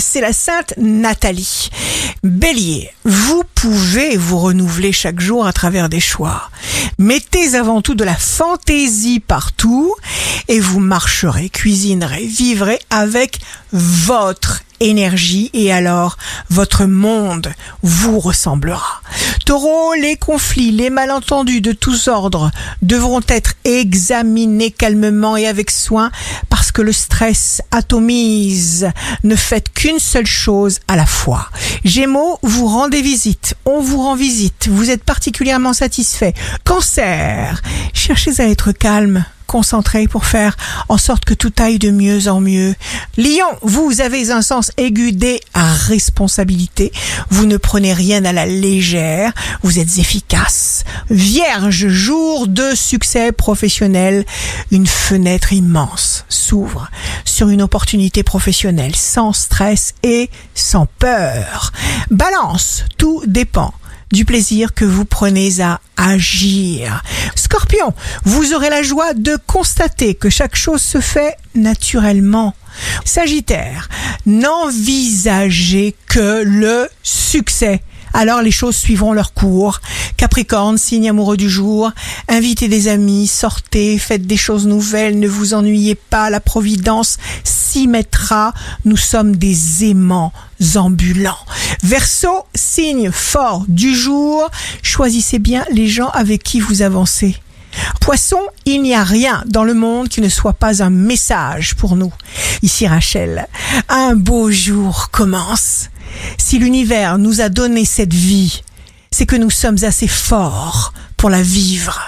c'est la Sainte Nathalie. Bélier, vous pouvez vous renouveler chaque jour à travers des choix. Mettez avant tout de la fantaisie partout et vous marcherez, cuisinerez, vivrez avec votre énergie et alors votre monde vous ressemblera. Taureau, les conflits, les malentendus de tous ordres devront être examinés calmement et avec soin que le stress atomise. Ne faites qu'une seule chose à la fois. Gémeaux, vous rendez visite. On vous rend visite. Vous êtes particulièrement satisfait. Cancer, cherchez à être calme concentré pour faire en sorte que tout aille de mieux en mieux. Lion, vous avez un sens aigu des responsabilités. Vous ne prenez rien à la légère. Vous êtes efficace. Vierge, jour de succès professionnel. Une fenêtre immense s'ouvre sur une opportunité professionnelle sans stress et sans peur. Balance, tout dépend du plaisir que vous prenez à agir. Scorpion, vous aurez la joie de constater que chaque chose se fait naturellement. Sagittaire, n'envisagez que le succès alors les choses suivront leur cours. Capricorne, signe amoureux du jour, invitez des amis, sortez, faites des choses nouvelles, ne vous ennuyez pas, la Providence s'y mettra, nous sommes des aimants ambulants. Verseau, signe fort du jour, choisissez bien les gens avec qui vous avancez. Poisson, il n'y a rien dans le monde qui ne soit pas un message pour nous. Ici Rachel, un beau jour commence. Si l'univers nous a donné cette vie, c'est que nous sommes assez forts pour la vivre.